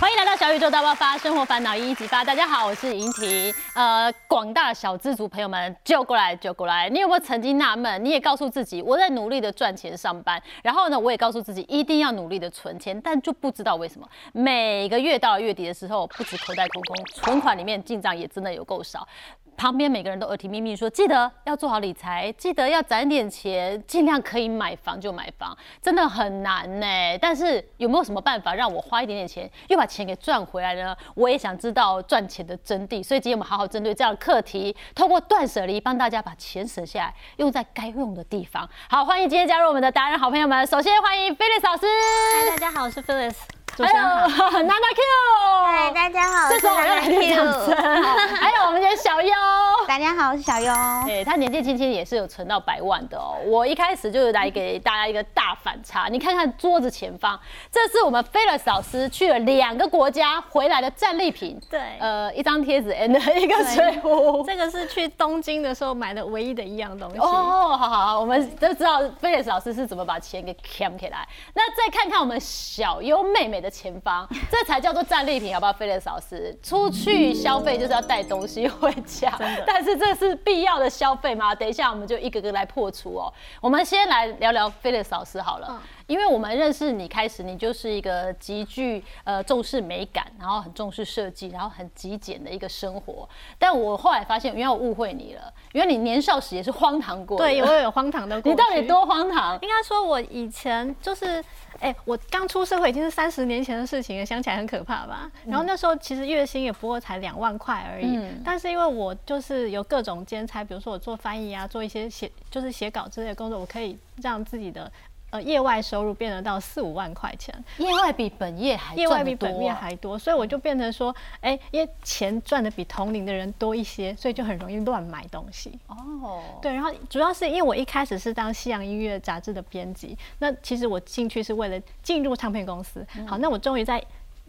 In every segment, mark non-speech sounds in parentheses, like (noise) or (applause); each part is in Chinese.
欢迎来到小宇宙大爆发，生活烦恼一一激发。大家好，我是莹婷。呃，广大小资族朋友们，救过来，救过来。你有没有曾经纳闷？你也告诉自己，我在努力的赚钱上班，然后呢，我也告诉自己一定要努力的存钱，但就不知道为什么，每个月到了月底的时候，不止口袋空空，存款里面进账也真的有够少。旁边每个人都耳提面命说，记得要做好理财，记得要攒点钱，尽量可以买房就买房，真的很难呢。但是有没有什么办法让我花一点点钱，又把钱给赚回来呢？我也想知道赚钱的真谛，所以今天我们好好针对这样的课题，通过断舍离帮大家把钱省下来，用在该用的地方。好，欢迎今天加入我们的达人好朋友们。首先欢迎 Phyllis 老师，嗨，大家好，我是 Phyllis。(laughs) (laughs) (laughs) 主持人好，娜娜 Q，嗨，大家好，这时候我要来点掌声。还有我们今天小优，大家好，我是小优。对他年纪轻轻也是有存到百万的哦。我一开始就是来给大家一个大反差，你看看桌子前方，这是我们菲勒老师去了两个国家回来的战利品。对，呃，一张贴纸 and (laughs) 一个水壶。这个是去东京的时候买的唯一的一样东西。哦，好好好，我们都知道菲勒老师是怎么把钱给 cam 起来。那再看看我们小优妹妹的。前方，(laughs) 这才叫做战利品，好不好？菲利斯老师出去消费就是要带东西回家，但是这是必要的消费吗？等一下我们就一个个来破除哦。我们先来聊聊菲利斯老师好了，因为我们认识你开始，你就是一个极具呃重视美感，然后很重视设计，然后很极简的一个生活。但我后来发现，原来我误会你了，原来你年少时也是荒唐过。对，我有荒唐的过。你到底多荒唐？应该说，我以前就是。哎，我刚出社会已经是三十年前的事情了，想起来很可怕吧？然后那时候其实月薪也不过才两万块而已，但是因为我就是有各种兼差，比如说我做翻译啊，做一些写就是写稿之类的工作，我可以让自己的。呃，业外收入变得到四五万块钱，业外比本业还业外比本业还多，所以我就变成说，哎，因为钱赚的比同龄的人多一些，所以就很容易乱买东西。哦，对，然后主要是因为我一开始是当西洋音乐杂志的编辑，那其实我进去是为了进入唱片公司。好，那我终于在。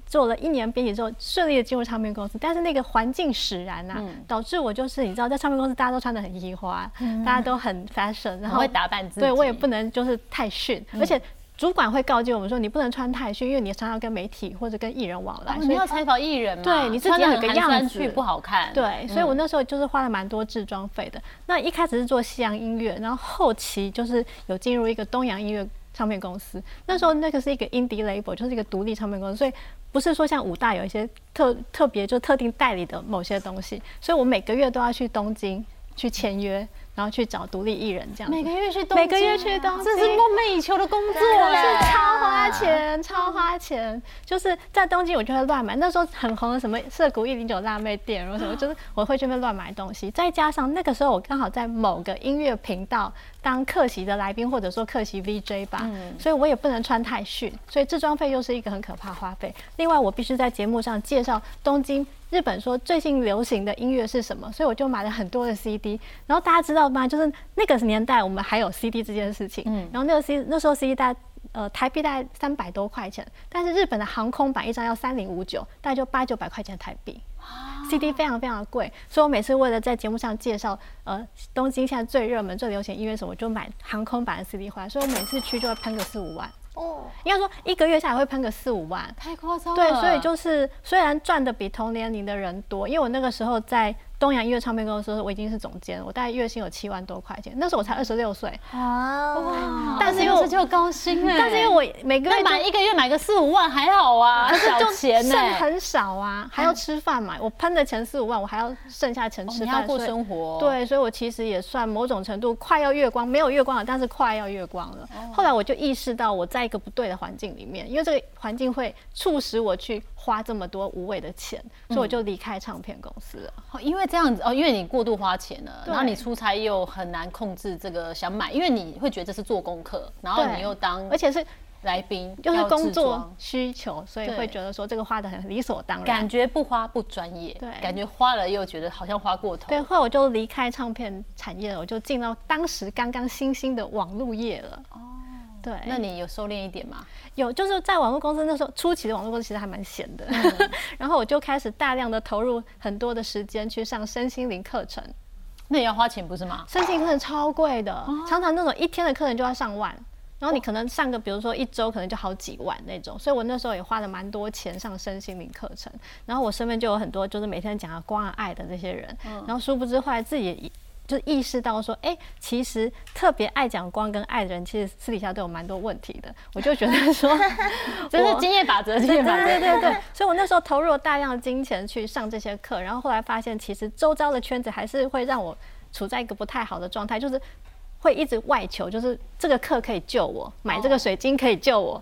做了一年编辑之后，顺利的进入唱片公司，但是那个环境使然呐，导致我就是你知道，在唱片公司大家都穿的很衣花，大家都很 fashion，然后会打扮自己，对我也不能就是太逊，而且主管会告诫我们说，你不能穿太逊，因为你常常跟媒体或者跟艺人往来，你要采访艺人嘛，对你自己有个样子不好看，对，所以我那时候就是花了蛮多制装费的。那一开始是做西洋音乐，然后后期就是有进入一个东洋音乐唱片公司，那时候那个是一个 indie label，就是一个独立唱片公司，所以。不是说像武大有一些特特别就特定代理的某些东西，所以我每个月都要去东京去签约。然后去找独立艺人这样，每个月去东每个月去东这是梦寐以求的工作，是超花钱，超花钱。就是在东京，我就会乱买。那时候很红的什么涩谷一零九辣妹店，然后什么，就是我会去那边乱买东西。再加上那个时候我刚好在某个音乐频道当客席的来宾，或者说客席 VJ 吧，所以我也不能穿太逊，所以制装费又是一个很可怕花费。另外，我必须在节目上介绍东京。日本说最近流行的音乐是什么？所以我就买了很多的 CD。然后大家知道吗？就是那个年代我们还有 CD 这件事情。嗯。然后那个 C 那时候 CD 大概呃台币大概三百多块钱，但是日本的航空版一张要三零五九，大概就八九百块钱台币。CD 非常非常的贵，所以我每次为了在节目上介绍呃东京现在最热门最流行音乐什么，我就买航空版的 CD 回来。所以我每次去就会喷个四五万。哦，应该说一个月下来会喷个四五万，太夸张了。对，所以就是虽然赚的比同年龄的人多，因为我那个时候在。东洋音乐唱片公司，我已经是总监，我大概月薪有七万多块钱。那时候我才二十六岁啊，但是因为就高薪哎，但是因为我每个月买一个月买个四五万还好啊，(laughs) 小钱呢，剩很少啊，(laughs) 还要吃饭嘛。我喷的钱四五万，我还要剩下钱吃饭过生活。对，所以我其实也算某种程度快要月光，没有月光了，但是快要月光了。后来我就意识到我在一个不对的环境里面，因为这个环境会促使我去花这么多无谓的钱，所以我就离开唱片公司了。因为这样子哦，因为你过度花钱了，然后你出差又很难控制这个想买，因为你会觉得这是做功课，然后你又当而且是来宾，就是工作需求，所以会觉得说这个花的很理所当然，感觉不花不专业，对，感觉花了又觉得好像花过头。对，后来我就离开唱片产业了，我就进到当时刚刚新兴的网络业了。哦。对，那你有收敛一点吗？有，就是在网络公司那时候初期的网络公司其实还蛮闲的，(laughs) 然后我就开始大量的投入很多的时间去上身心灵课程。那也要花钱不是吗？身心灵课程超贵的，常常那种一天的课程就要上万。然后你可能上个比如说一周可能就好几万那种，所以我那时候也花了蛮多钱上身心灵课程。然后我身边就有很多就是每天讲光啊爱的这些人，然后殊不知后来自己也就意识到说，哎，其实特别爱讲光跟爱的人，其实私底下都有蛮多问题的。我就觉得说，(laughs) 这是经验法则，经验法则，对对对。所以我那时候投入了大量的金钱去上这些课，然后后来发现，其实周遭的圈子还是会让我处在一个不太好的状态，就是会一直外求，就是这个课可以救我，买这个水晶可以救我。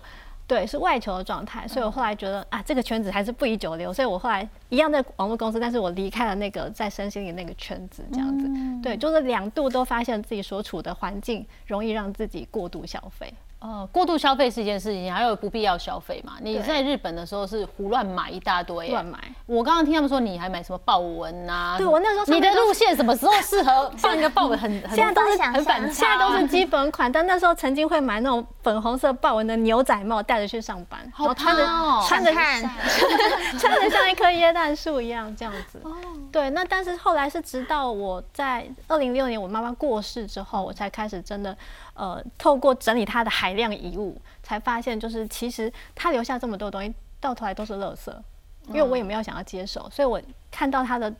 对，是外求的状态，所以我后来觉得啊，这个圈子还是不宜久留，所以我后来一样在网络公司，但是我离开了那个在身心里那个圈子，这样子，对，就是两度都发现自己所处的环境容易让自己过度消费。哦，过度消费是一件事情，还有不必要消费嘛？你在日本的时候是胡乱买一大堆，乱买。我刚刚听他们说你还买什么豹纹啊？对我那时候你的路线什么时候适合 (laughs) 放一个豹纹？很 (laughs) 现在都是很反，现在都是基本款。但那时候曾经会买那种粉红色豹纹的牛仔帽，戴着去上班，然后穿着穿着 (laughs) 穿着像一棵椰蛋树一样这样子。哦，对。那但是后来是直到我在二零零六年我妈妈过世之后，我才开始真的。呃，透过整理她的海量遗物，才发现就是其实他留下这么多东西，到头来都是垃圾，因为我也没有想要接手，所以我看到他的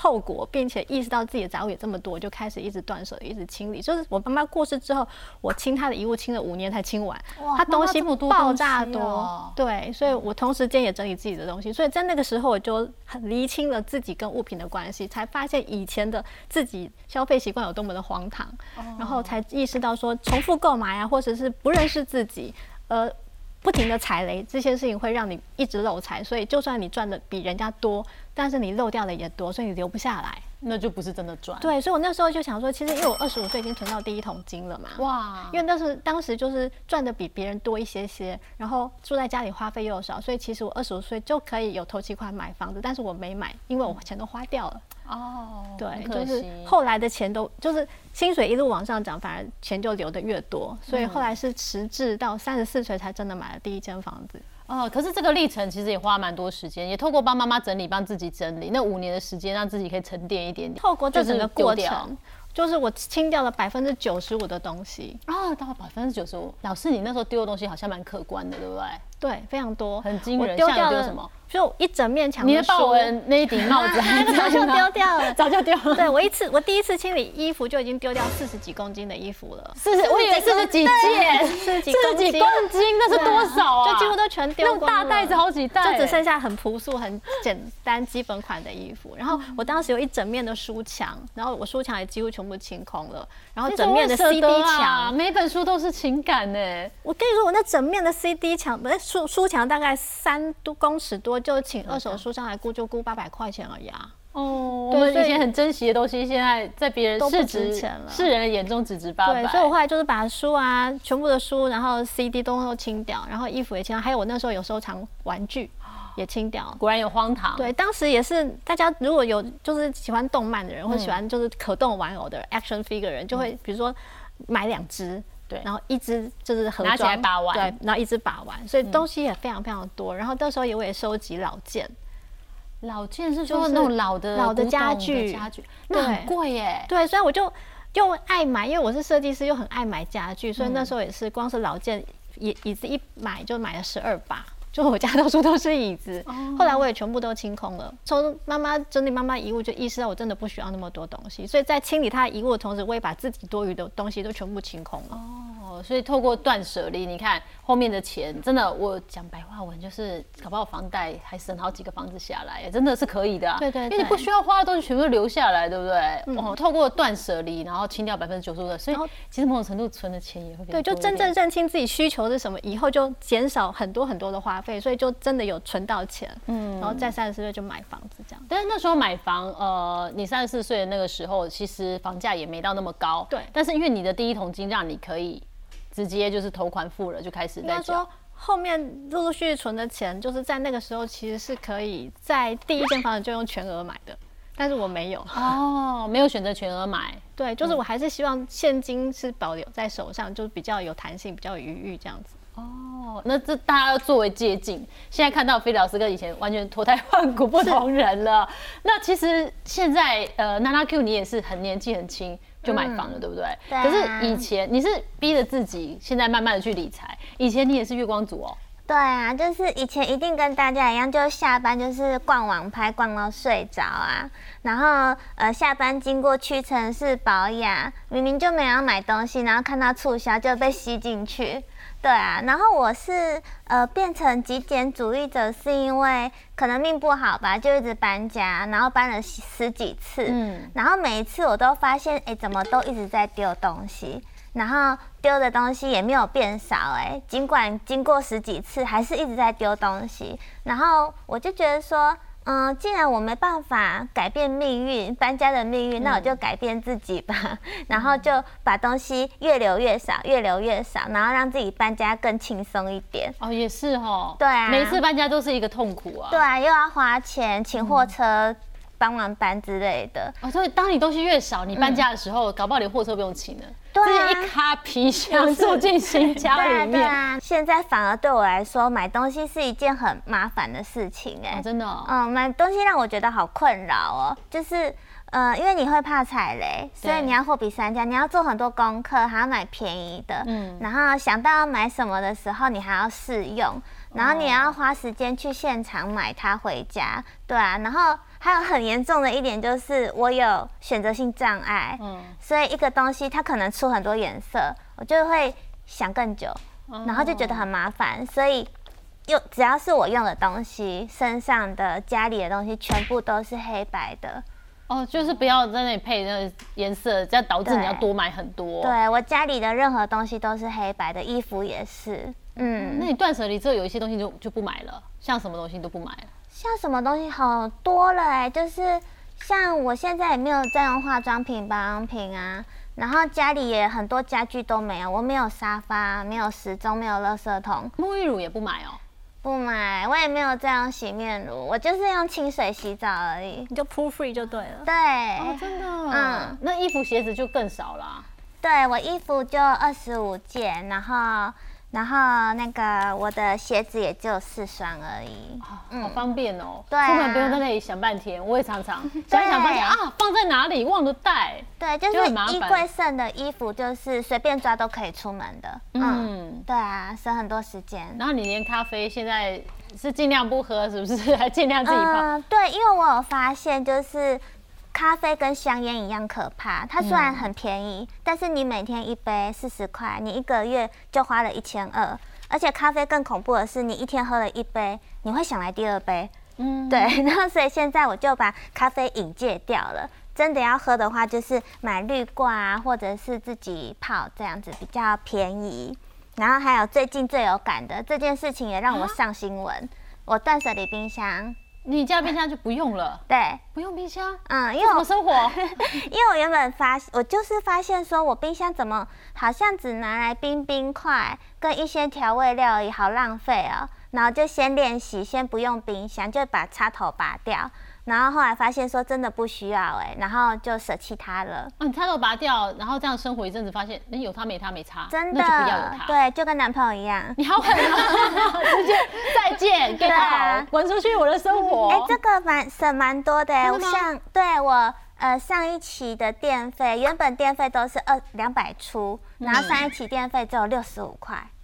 后果，并且意识到自己的杂物也这么多，就开始一直断舍，一直清理。就是我妈妈过世之后，我清她的遗物清了五年才清完，她东西爆炸多，对，所以我同时间也整理自己的东西，所以在那个时候我就很厘清了自己跟物品的关系，才发现以前的自己消费习惯有多么的荒唐。然后才意识到说，重复购买啊，或者是不认识自己，呃，不停的踩雷，这些事情会让你一直漏财。所以，就算你赚的比人家多，但是你漏掉的也多，所以你留不下来，那就不是真的赚。对，所以我那时候就想说，其实因为我二十五岁已经存到第一桶金了嘛，哇，因为那是当时就是赚的比别人多一些些，然后住在家里花费又少，所以其实我二十五岁就可以有头期款买房子，但是我没买，因为我钱都花掉了。哦，对，就是后来的钱都就是薪水一路往上涨，反而钱就留的越多，所以后来是迟至到三十四岁才真的买了第一间房子。哦，可是这个历程其实也花蛮多时间，也透过帮妈妈整理，帮自己整理，那五年的时间让自己可以沉淀一点点。透过这整个过程，就是我清掉了百分之九十五的东西啊，到百分之九十五。老师，你那时候丢的东西好像蛮可观的，对不对？对，非常多，很惊人。丢掉了什么？就一整面墙，你的豹纹那一顶帽子 (laughs) 早就 (laughs) 丢掉了，早就丢了。对我一次，我第一次清理衣服就已经丢掉四十几公斤的衣服了。四十，我以为四十几件，四十几公斤，那是多少啊？就几乎都全丢光了。大袋子好几袋，就只剩下很朴素、很简单、基本款的衣服。然后我当时有一整面的书墙，然后我书墙也几乎全部清空了。然后整面的 CD 墙，每本书都是情感呢。我跟你说，我那整面的 CD 墙，不是书书墙，大概三多公尺多，就请二手。书商来估就估八百块钱而已啊！哦，我们以前很珍惜的东西，现在在别人都不值钱了。世人的眼中只值八百。对，所以我后来就是把书啊，全部的书，然后 CD 都都清掉，然后衣服也清掉，还有我那时候有收藏玩具也清掉。果然有荒唐。对，当时也是大家如果有就是喜欢动漫的人，或者喜欢就是可动玩偶的 action figure 人，就会比如说买两只。对，然后一只就是盒装，对，然后一只把玩，所以东西也非常非常多。然后到时候也我也收集老件，老件是说那种老的老的家具，家具那很贵耶。对，所以我就又爱买，因为我是设计师，又很爱买家具，所以那时候也是光是老件椅椅子一买就买了十二把。就我家到处都是椅子，后来我也全部都清空了。从妈妈整理妈妈遗物，就意识到我真的不需要那么多东西，所以在清理她的遗物的同时，我也把自己多余的东西都全部清空了。哦，所以透过断舍离，你看后面的钱，真的我讲白话文就是，搞不好房贷还省好几个房子下来，真的是可以的。对对，因为你不需要花的东西全部留下来，对不对？哦，透过断舍离，然后清掉百分之九十五的，所以其实某种程度存的钱也会对，就真正认清自己需求是什么，以后就减少很多很多的花费，所以就真的。有存到钱，嗯，然后在三十四岁就买房子这样。但是那时候买房，呃，你三十四岁的那个时候，其实房价也没到那么高，对。但是因为你的第一桶金，让你可以直接就是投款付了，就开始在说后面陆陆续续存的钱，就是在那个时候其实是可以在第一间房子就用全额买的，但是我没有哦，没有选择全额买，对，就是我还是希望现金是保留在手上，就是比较有弹性，比较有余裕这样子。哦，那这大家要作为借鉴。现在看到菲老师跟以前完全脱胎换骨不同人了。那其实现在呃，娜娜 Q 你也是很年纪很轻就买房了，对不对？对啊可是以前你是逼着自己，现在慢慢的去理财。以前你也是月光族哦。对啊，就是以前一定跟大家一样，就是下班就是逛网拍，逛到睡着啊。然后呃，下班经过屈臣氏保养，明明就没有要买东西，然后看到促销就被吸进去。对啊，然后我是呃变成极简主义者，是因为可能命不好吧，就一直搬家，然后搬了十十几次，嗯然后每一次我都发现，哎，怎么都一直在丢东西，然后丢的东西也没有变少，哎，尽管经过十几次，还是一直在丢东西。然后我就觉得说，嗯，既然我没办法改变命运，搬家的命运，那我就改变自己吧。(laughs) 然后就把东西越留越少，越留越少，然后让自己搬家更轻松一点。哦，也是哦。对啊每次搬家都是一个痛苦啊。对。啊，又要花钱，请货车帮忙搬之类的。哦，所以当你东西越少，你搬家的时候，搞不好连货车不用请了，对一卡皮箱住进新家里面。对啊，现在反而对我来说，买东西是一件很麻烦的事情哎、哦，真的哦。嗯，买东西让我觉得好困扰哦，就是。呃，因为你会怕踩雷，所以你要货比三家，你要做很多功课，还要买便宜的，嗯。然后想到要买什么的时候，你还要试用，然后你也要花时间去现场买它回家，对啊，然后还有很严重的一点就是我有选择性障碍，嗯，所以一个东西它可能出很多颜色，我就会想更久，然后就觉得很麻烦，所以用只要是我用的东西，身上的、家里的东西，全部都是黑白的。哦，就是不要在那里配那个颜色，这样导致你要多买很多。。对我家里的任何东西都是黑白的，衣服也是。嗯，那你断舍离之后，有一些东西就就不买了，像什么东西都不买了。像什么东西好多了哎、就是像我现在也没有在用化妆品、保养品啊，然后家里也很多家具都没有，我没有沙发，没有时钟，没有垃圾桶，沐浴乳也不买哦。不买，我也没有在用洗面乳，我就是用清水洗澡而已。你就 pull free 就对了。对，哦，真的。嗯嗯，那衣服鞋子就更少啦。对我衣服就二十五件，然后然后那个我的鞋子也只有四双而已。好方便哦。对啊出门不用在那里想半天。我也常常想一想半天啊，放在哪里忘了带。对，就就是衣柜剩的衣服，就是随便抓都可以出门的。嗯，嗯。对啊，省很多时间。然后你连咖啡现在是尽量不喝，是不是？(laughs) 还尽量自己泡。嗯，对，因为我有发现，就是咖啡跟香烟一样可怕。它虽然很便宜，但是你每天一杯四十块，你一个月就花了一千二。而且咖啡更恐怖的是，你一天喝了一杯，你会想来第二杯。嗯，对，(laughs) 然后所以现在我就把咖啡瘾戒掉了。真的要喝的话，就是买绿罐啊，或者是自己泡这样子比较便宜。然后还有最近最有感的这件事情也让我上新闻，我断舍离冰箱。你家冰箱就不用了，对，不用冰箱，嗯，因为我怎么生活？(laughs) 因为我原本发，我就是发现说我冰箱怎么好像只拿来冰冰块跟一些调味料而已，好浪费哦。然后就先练习，先不用冰箱，就把插头拔掉。然后后来发现说真的不需要哎，然后就舍弃它了。哦，你插头拔掉，然后这样生活一阵子，发现你有它没它没差，真的不要有它。，对，就跟男朋友一样。你好狠啊！(laughs) 直接再见，跟对啊好，滚出去我的生活。哎、这个蛮省蛮多的哎，我真的吗像对我呃上一期的电费，原本电费都是二两百出，然后上一期电费只有六十五块。嗯，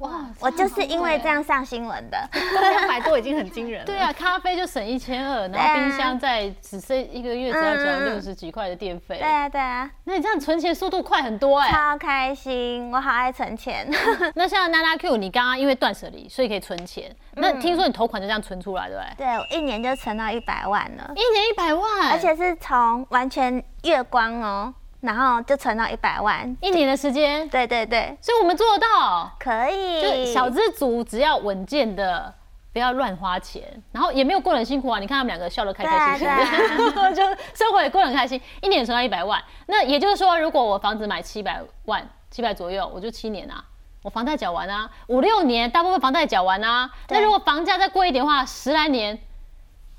哇我就是因为这样。上新闻的。两百多已经很惊人了。对啊，咖啡就省一千二，然后冰箱再只剩一个月只要缴嗯嗯六十几块的电费。对啊，对啊，那你这样存钱速度快很多哎。超开心，我好爱存钱。那像娜娜 Q，你刚刚因为断舍离，所以可以存钱。那嗯听说你头款就这样存出来，对不对？对，我一年就存到一百万了，一年一百万，而且是从完全月光哦，然后就存到一百万。一年的时间，对对对，所以我们做得到。可以。就小资族只要稳健的，不要乱花钱，然后也没有过得很辛苦啊。你看他们两个笑得开开心心的，(laughs) 就生活也过得很开心，一年存到一百万。那也就是说，如果我房子买七百万，七百左右，我就七年啊。我房贷缴完啊，五六年，大部分房贷缴完啊。那如果房价再贵一点的话，十来年，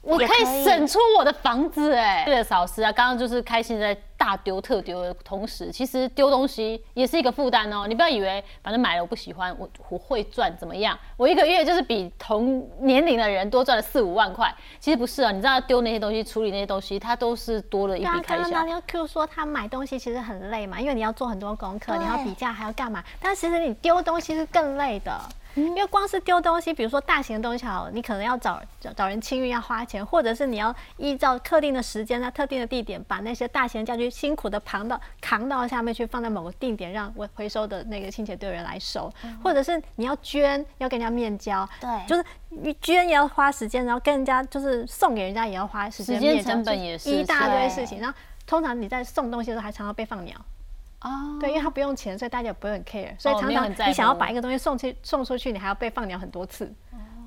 我可以以省出我的房子哎。对了，嫂子啊，刚刚就是开心地在大丢特丢的同时，其实丢东西也是一个负担哦。你不要以为反正买了我不喜欢，我我会赚怎么样？我一个月就是比同年龄的人多赚了四五万块。其实不是啊，你知道丢那些东西、处理那些东西，它都是多了一笔开销。刚刚 Q 说他买东西其实很累嘛，因为你要做很多功课，你要比价还要干嘛？但其实你丢东西是更累的。因为光是丢东西，比如说大型的东西好，你可能要找找找人清运要花钱，或者是你要依照特定的时间在特定的地点把那些大型家具辛苦的扛到扛到下面去，放在某个定点让回回收的那个清洁队员来收，或者是你要捐要跟人家面交，对，就是你捐也要花时间，然后跟人家就是送给人家也要花时间，时间成本也是一大堆事情。然后通常你在送东西的时候还常常被放鸟。哦，对，因为他不用钱，所以大家也不会很 care，所以常常你想要把一个东西送去送出去，你还要被放鸟很多次。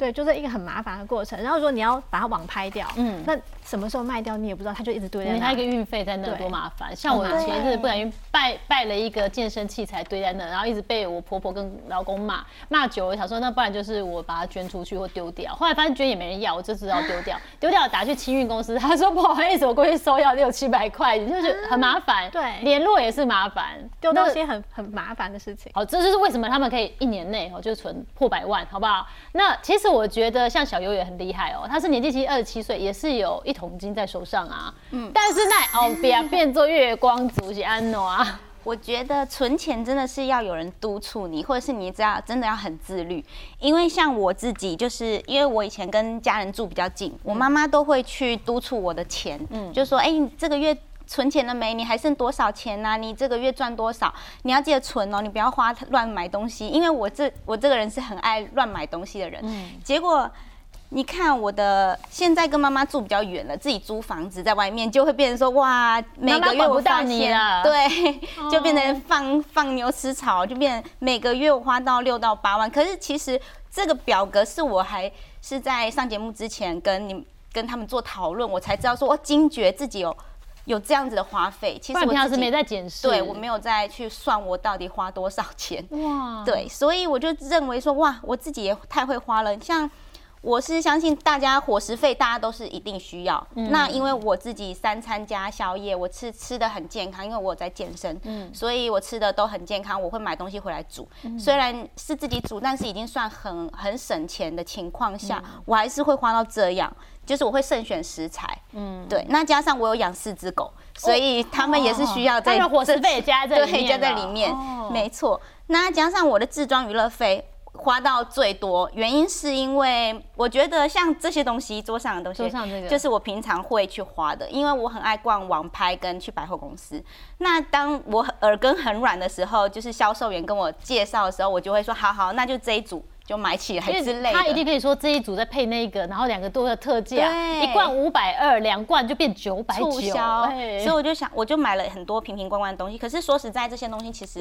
对，就是一个很麻烦的过程。然后说你要把它网拍掉，嗯，那什么时候卖掉你也不知道，它就一直堆在那。它一个运费在那多麻烦。像我前一阵不小心拜拜了一个健身器材堆在那，然后一直被我婆婆跟老公骂，骂久了想说那不然就是我把它捐出去或丢掉。后来发现捐也没人要，我就知道丢掉。(laughs) 丢掉打去清运公司，他说不好意思，我过去收要六七百块，就是很麻烦。对，联络也是麻烦，丢东西很很麻烦的事情。好，这就是为什么他们可以一年内哦就存破百万，好不好？那其实。我觉得像小优也很厉害哦，他是年纪其实二十七岁，也是有一桶金在手上啊。嗯，但是那哦，变变做月光族是安诺啊。我觉得存钱真的是要有人督促你，或者是你只要真的要很自律。因为像我自己，就是因为我以前跟家人住比较近，我妈妈都会去督促我的钱，嗯，就说哎，这个月。存钱了没？你还剩多少钱呢？你这个月赚多少？你要记得存哦，你不要花乱买东西。因为我这我这个人是很爱乱买东西的人。嗯。结果你看我的现在跟妈妈住比较远了，自己租房子在外面，就会变成说哇，每个月我发现对，(laughs) 就变成放放牛吃草，就变每个月我花到六到八万。可是其实这个表格是我还是在上节目之前跟你跟他们做讨论，我才知道说我惊觉自己有。有这样子的花费，其实我平时没在检视，对我没有再去算我到底花多少钱。哇，(laughs) 对，所以我就认为说，哇，我自己也太会花了。像我是相信大家伙食费，大家都是一定需要。那因为我自己三餐加宵夜，我吃吃的很健康，因为我有在健身，嗯，所以我吃的都很健康。我会买东西回来煮，虽然是自己煮，但是已经算很很省钱的情况下，我还是会花到这样。就是我会慎选食材，嗯，对，那加上我有养四只狗，所以他们也是需要在伙食费加在对加在里面，没错。那加上我的自装娱乐费花到最多，原因是因为我觉得像这些东西桌上的东西，桌上这个就是我平常会去花的，因为我很爱逛网拍跟去百货公司。那当我耳根很软的时候，就是销售员跟我介绍的时候，我就会说好好，那就这一组。就买起来之类的，他一定可以说这一组再配那个，然后两个都有特价，一罐五百二，两罐就变九百九。促销，所以我就想，我就买了很多瓶瓶罐罐的东西。可是说实在，这些东西其实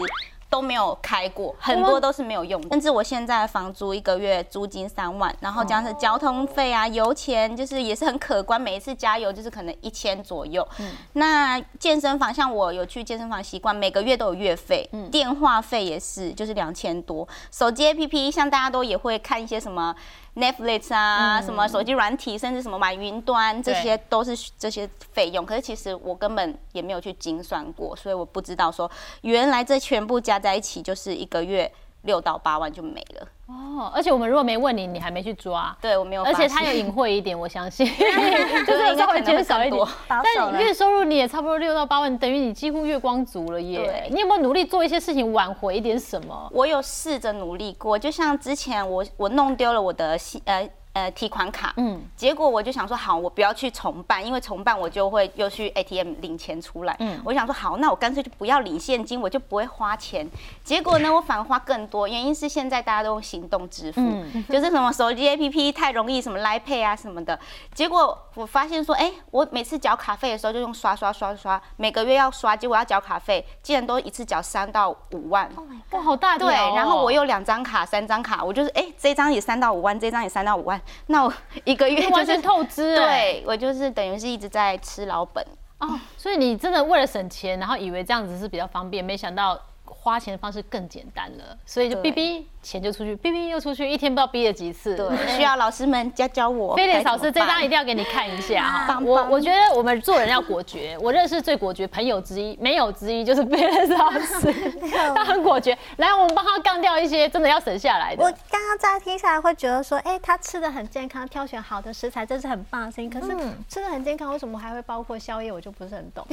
都没有开过，很多都是没有用。甚至我现在房租一个月租金三万，然后加上交通费啊、油钱，就是也是很可观。每一次加油就是可能一千左右。那健身房像我有去健身房习惯，每个月都有月费，电话费也是就是两千多。手机 APP 像大家。都也会看一些什么 Netflix 啊，什么手机软体，甚至什么买云端，这些都是这些费用。可是其实我根本也没有去精算过，所以我不知道说原来这全部加在一起就是一个月。六到八万就没了哦，而且我们如果没问你，你还没去抓，对我没有，而且他有隐晦一点，我相信，(laughs) 就是稍微减少一点，但月收入你也差不多六到八万，等于你几乎月光族了耶。你有没有努力做一些事情挽回一点什么？我有试着努力过，就像之前我我弄丢了我的呃。呃，提款卡，嗯，结果我就想说，好，我不要去重办，因为重办我就会又去 ATM 领钱出来，嗯，我想说，好，那我干脆就不要领现金，我就不会花钱。结果呢，我反而花更多，原因是现在大家都用行动支付，(laughs) (laughs) 就是什么手机 APP 太容易，什么 Line Pay 啊什么的。结果我发现说，哎，我每次缴卡费的时候就用刷刷刷刷，每个月要刷，结果要缴卡费，竟然都一次缴三到五万，哇，好大对，然后我有两张卡、三张卡，我就是，哎，这张也三到五万，这张也三到五万。那我一个月完全透支，对我就是等于是一直在吃老本。哦。所以你真的为了省钱，然后以为这样子是比较方便，没想到花钱的方式更简单了，所以就逼逼钱就出去，哔哔又出去，一天不知道逼了几次。对，需要老师们教教我。(laughs) 菲利老师这张一定要给你看一下 (laughs) 哈。我我觉得我们做人要果决，(laughs) 我认识最果决朋友之一，没有之一就是菲利老师，他很果决。来，我们帮他杠掉一些真的要省下来的我。刚刚在听下来会觉得说，哎、他吃的很健康，挑选好的食材，这是很棒的事情。可是嗯吃的很健康，为什么还会包括宵夜？我就不是很懂。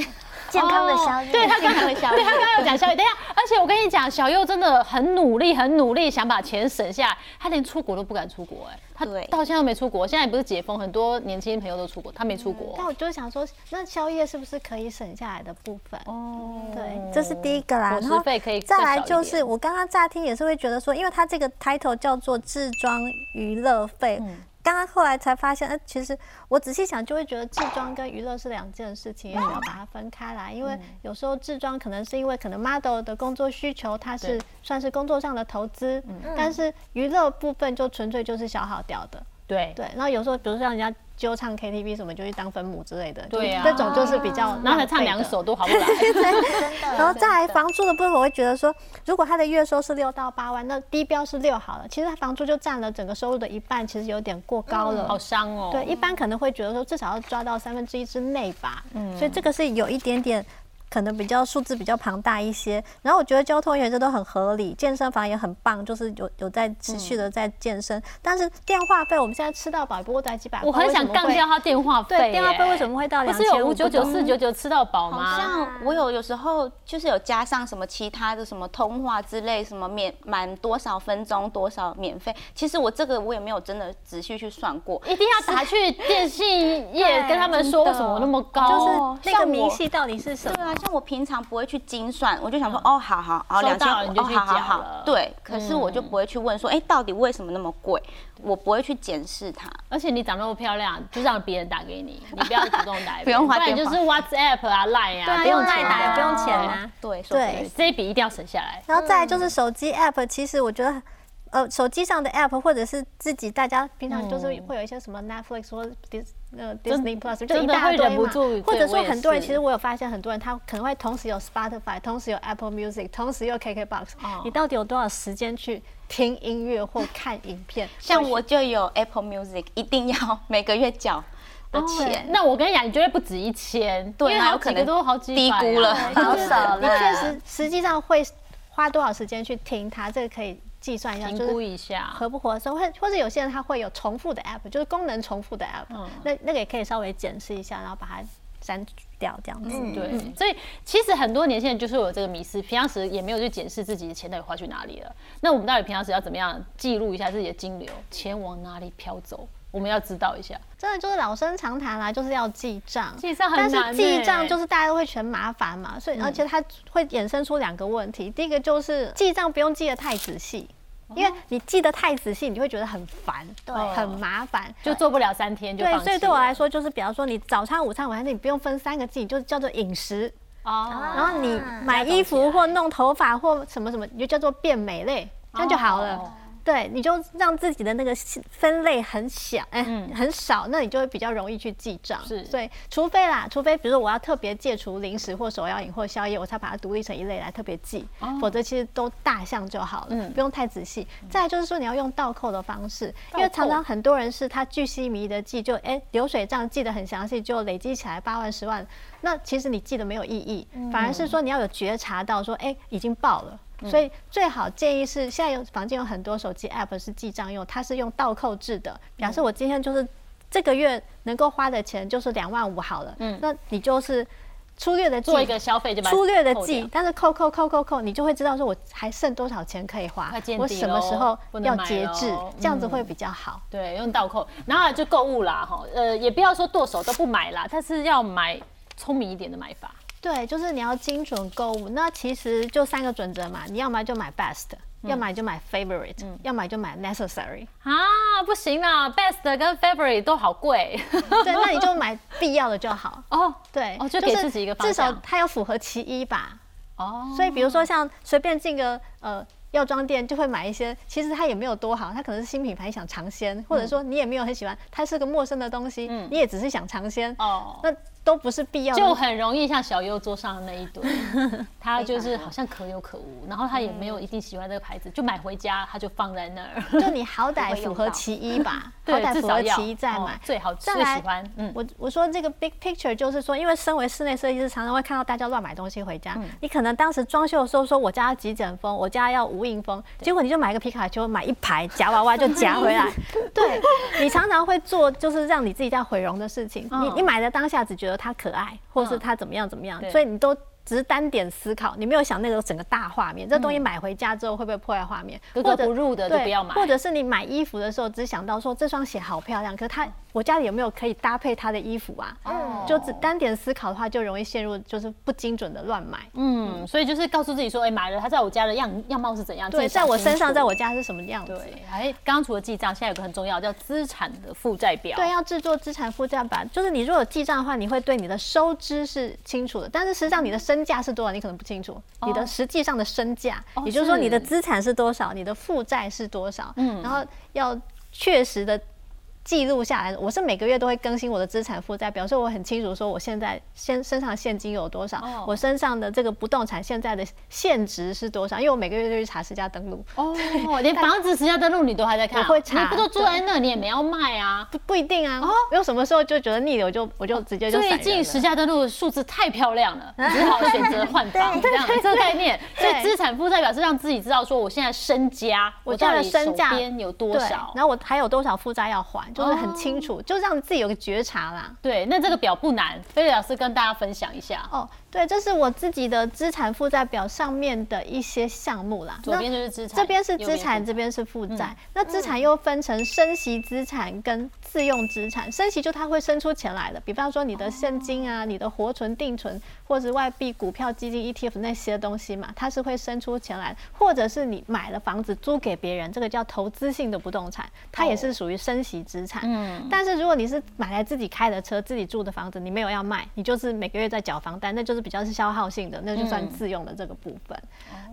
健康的宵夜，对他刚刚的宵夜对他刚刚有讲宵夜。等一下，而且我跟你讲，小佑真的很努力，很努力想把钱省下来，他连出国都不敢出国，哎，他对到现在都没出国。现在不是解封，很多年轻朋友都出国，他没出国。但我就想说，那宵夜是不是可以省下来的部分？哦对，这是第一个啦。然后费可以再来就是，我刚刚乍听也是会觉得说，因为他这个 title 叫做置装娱乐费。嗯刚刚后来才发现，呃，其实我仔细想就会觉得制装跟娱乐是两件事情，也许要把它分开来。因为嗯有时候制装可能是因为可能 model 的工作需求，它是算是工作上的投资，嗯但是娱乐部分就纯粹就是消耗掉的。对对，然后有时候比如说让人家揪唱 KTV 什么，就去当分母之类的，对啊就这种就是比较然后他唱两首都好不来。(laughs) 然后再来房租的部分，我会觉得说，如果他的月收是六到八万，那低标是六好了，其实他房租就占了整个收入的一半，其实有点过高了。好伤哦。对，一般可能会觉得说至少要抓到三分之一之内吧。嗯，所以这个是有一点点。可能比较数字比较庞大一些，然后我觉得交通员这都很合理，健身房也很棒，就是有有在持续的在健身，但是电话费我们现在吃到饱也不过才几百块，我很想为什么会杠掉他电话费。对电话费为什么会到不两千五？是有五九九四九九吃到饱吗好吗？像我有有时候就是有加上什么其他的什么通话之类，什么免满多少分钟多少免费。其实我这个我也没有真的仔细去算过。一定要打去电信业跟他们说为什么那么高，就是那个明细到底是什么？对啊，像我平常不会去精算，我就想说，哦，好好好，收两千哦，到了你就去好好好对。可是我就不会去问说，哎，到底为什么那么贵？我不会去检视它。而且你长那么漂亮，就让别人打给你，(laughs) 你不要主动打不用花不然电话就是 WhatsApp 啊、Line 啊，对啊，不用用赖打也不用钱啊。啊。对，说对这一笔一定要省下来。然后再来就是手机 app，其实我觉得。呃，手机上的 app 或者是自己大家平常就是会有一些什么 Netflix 或 Dis 呃 Disney Plus，就一大堆嘛。或者说很多人其实我有发现，很多人他可能会同时有 Spotify，同时有 Apple Music，同时有 KKBox 哦。你到底有多少时间去听音乐或看影片？(laughs) 像我就有 Apple Music，一定要每个月缴的钱。那我跟你讲，你绝对不止一千，对有可能都好几低估了好少了你了确实实际上会花多少时间去听它，这个可以计算一下，评就是估一下。合不合适，或或者有些人他会有重复的 app，就是功能重复的 app，、嗯那那个也可以稍微检视一下，然后把它删掉这样子。对，所以其实很多年轻人就是有这个迷失，平常时也没有去检视自己的钱到底花去哪里了。那我们到底平常时要怎么样记录一下自己的金流，钱往哪里飘走？我们要知道一下。真的就是老生常谈啦，就是要记账。记账很但是记账欸就是大家都会嫌麻烦嘛，所以而且它会衍生出两个问题。第一个就是记账不用记得太仔细，因为你记得太仔细，你就会觉得很烦，对很麻烦。就做不了三天就对，所以对我来说，就是比方说你早餐、午餐、晚餐，你不用分三个记，就是叫做饮食。哦，然后你啊买衣服或弄头发或什么什么，你就叫做变美类，这样就好了。哦对，你就让自己的那个分类很小，哎、嗯很少，那你就会比较容易去记账。是所以除非啦，除非比如说我要特别戒除零食或手摇饮或宵夜，我才把它独立成一类来特别记，否则其实都大项就好了，不用太仔细。再来就是说你要用倒扣的方式，因为常常很多人是他巨细靡遗的记，就哎、流水账记得很详细，就累积起来八万十万，那其实你记得没有意义，反而是说你要有觉察到说，哎、已经爆了。所以最好建议是，现在有房间有很多手机 app 是记账用，它是用倒扣制的。表示我今天就是这个月能够花的钱就是两万五好了，嗯那你就是粗略的做一个消费就把粗略的，记但是扣扣扣扣扣，你就会知道说我还剩多少钱可以花我什么时候要节制，这样子嗯会比较好。对，用倒扣，然后就购物啦，哈，呃，也不要说剁手都不买啦，但是要买聪明一点的买法。对，就是你要精准购物。那其实就三个准则嘛，你要么就买 best，、要么就买 favorite，、要么就买 necessary。啊，不行啦，best 跟 favorite 都好贵 (laughs) 对，那你就买必要的就好。哦对，哦就给自己一个方至少它要符合其一吧。哦，所以比如说像随便进个呃药妆店，就会买一些，其实它也没有多好，它可能是新品牌，你想尝鲜，或者说你也没有很喜欢，它是个陌生的东西，嗯你也只是想尝鲜，哦，那都不是必要的。就很容易像小优桌上的那一堆，(laughs) 他就是好像可有可无，然后他也没有一定喜欢这个牌子，就买回家他就放在那儿。就你好歹符合其一吧，(laughs) 好，歹符合其一再哦买。最好最喜欢，嗯，我我说这个 big picture 就是说，因为身为室内设计师，常常会看到大家乱买东西回家。你可能当时装修的时候说我家要极简风，我家要无印风，结果你就买一个皮卡丘，买一排夹娃娃 (laughs) 就夹回来。对你常常会做就是让你自己在毁容的事情。你嗯你买的当下只觉得它可爱，或是他怎么样怎么样对，所以你都。只是单点思考，你没有想那个整个大画面。这东西买回家之后会不会破坏画面？格格不入的不要买或者是你买衣服的时候只想到说这双鞋好漂亮，可是它我家里有没有可以搭配他的衣服啊？嗯就只单点思考的话，就容易陷入就是不精准的乱买。嗯，所以就是告诉自己说，哎，买了它在我家的样样貌是怎样？对，在我身上，在我家是什么样子？对，哎，刚刚除了记账，现在有个很重要叫资产的负债表。对，要制作资产负债表，就是你如果有记账的话，你会对你的收支是清楚的，但是实际上你的身价是多少，你可能不清楚。你的实际上的身价，哦也就是说你的资产是多少，你的负债是多少，嗯然后要确实的。记录下来，我是每个月都会更新我的资产负债表，所以我很清楚说我现在现身上现金有多少，哦。我身上的这个不动产现在的现值是多少，因为我每个月都去查实价登录，哦，连房子实价登录你都还在看。啊，我会查。你不都住在那，你也没要卖啊？不不一定啊，有什么时候就觉得腻了，我就我就直接就最近实价登录的数字太漂亮了，(laughs) 只好选择换房 (laughs) 这样这个概念。所以资产负债表是让自己知道说我现在身家，我家到底的身边有多少。然后我还有多少负债要还，就是很清楚，就让自己有个觉察啦。对，那这个表不难，菲利老师跟大家分享一下。哦，对，这是我自己的资产负债表上面的一些项目啦。左边就是资产，这边是资产，这边是负债。那资产又分成升息资产跟自用资产。升息就它会生出钱来的，比方说你的现金啊、你的活存、定存，或者外币、股票、基金、ETF 那些东西嘛，它是会生出钱来的。或者是你买了房子租给别人，这个叫投资性的不动产，它也是属于升息资产。嗯，但是如果你是买来自己开的车、自己住的房子，你没有要卖，你就是每个月在缴房贷，那就是比较是消耗性的，那就算自用的这个部分。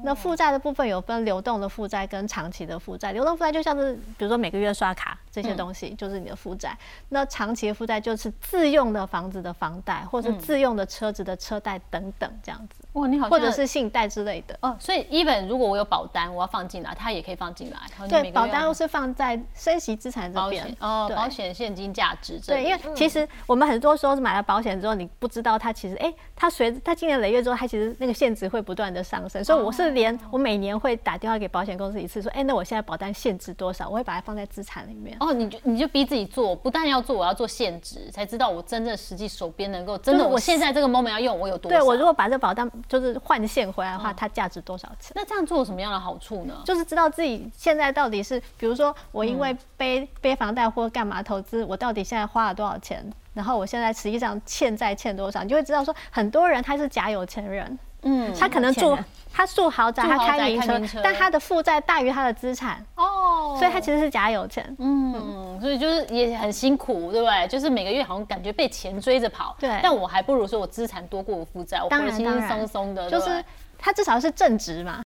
那负债的部分有分流动的负债跟长期的负债。流动负债就像是比如说每个月刷卡这些东西，就是你的负债。那长期的负债就是自用的房子的房贷，或是自用的车子的车贷等等这样子，哇，你好或者是信贷之类的。哦，所以 even 如果我有保单，我要放进来，它也可以放进来。对，保单都是放在升息资产这保边哦，保险现金价值这对，因为其实我们很多时候是买了保险之后，你不知道它其实，哎、它随它经年累月之后，它其实那个现值会不断的上升。所以我是连我每年会打电话给保险公司一次，说，哎、那我现在保单现值多少？我会把它放在资产里面。哦，你就你就逼自己做，不但要做，我要做现值，才知道我真正实际手边能够真的，我我现在这个 moment 要用，我有多少？对我如果把这保单就是换现回来的话，它价值多少钱？那这样做有什么样的好处呢？就是知道自己现在到底是，比如说我因为背、背房贷或干嘛投资，我到底现在花了多少钱，然后我现在实际上欠债欠多少，你就会知道说，很多人他是假有钱人，嗯，他可能住他住豪宅，他开名车但他的负债大于他的资产，哦，所以他其实是假有钱。嗯，所以就是也很辛苦，对不对？就是每个月好像感觉被钱追着跑，对。但我还不如说我资产多过我负债，我活得轻轻当然。当然松松的，就是他至少是正直嘛，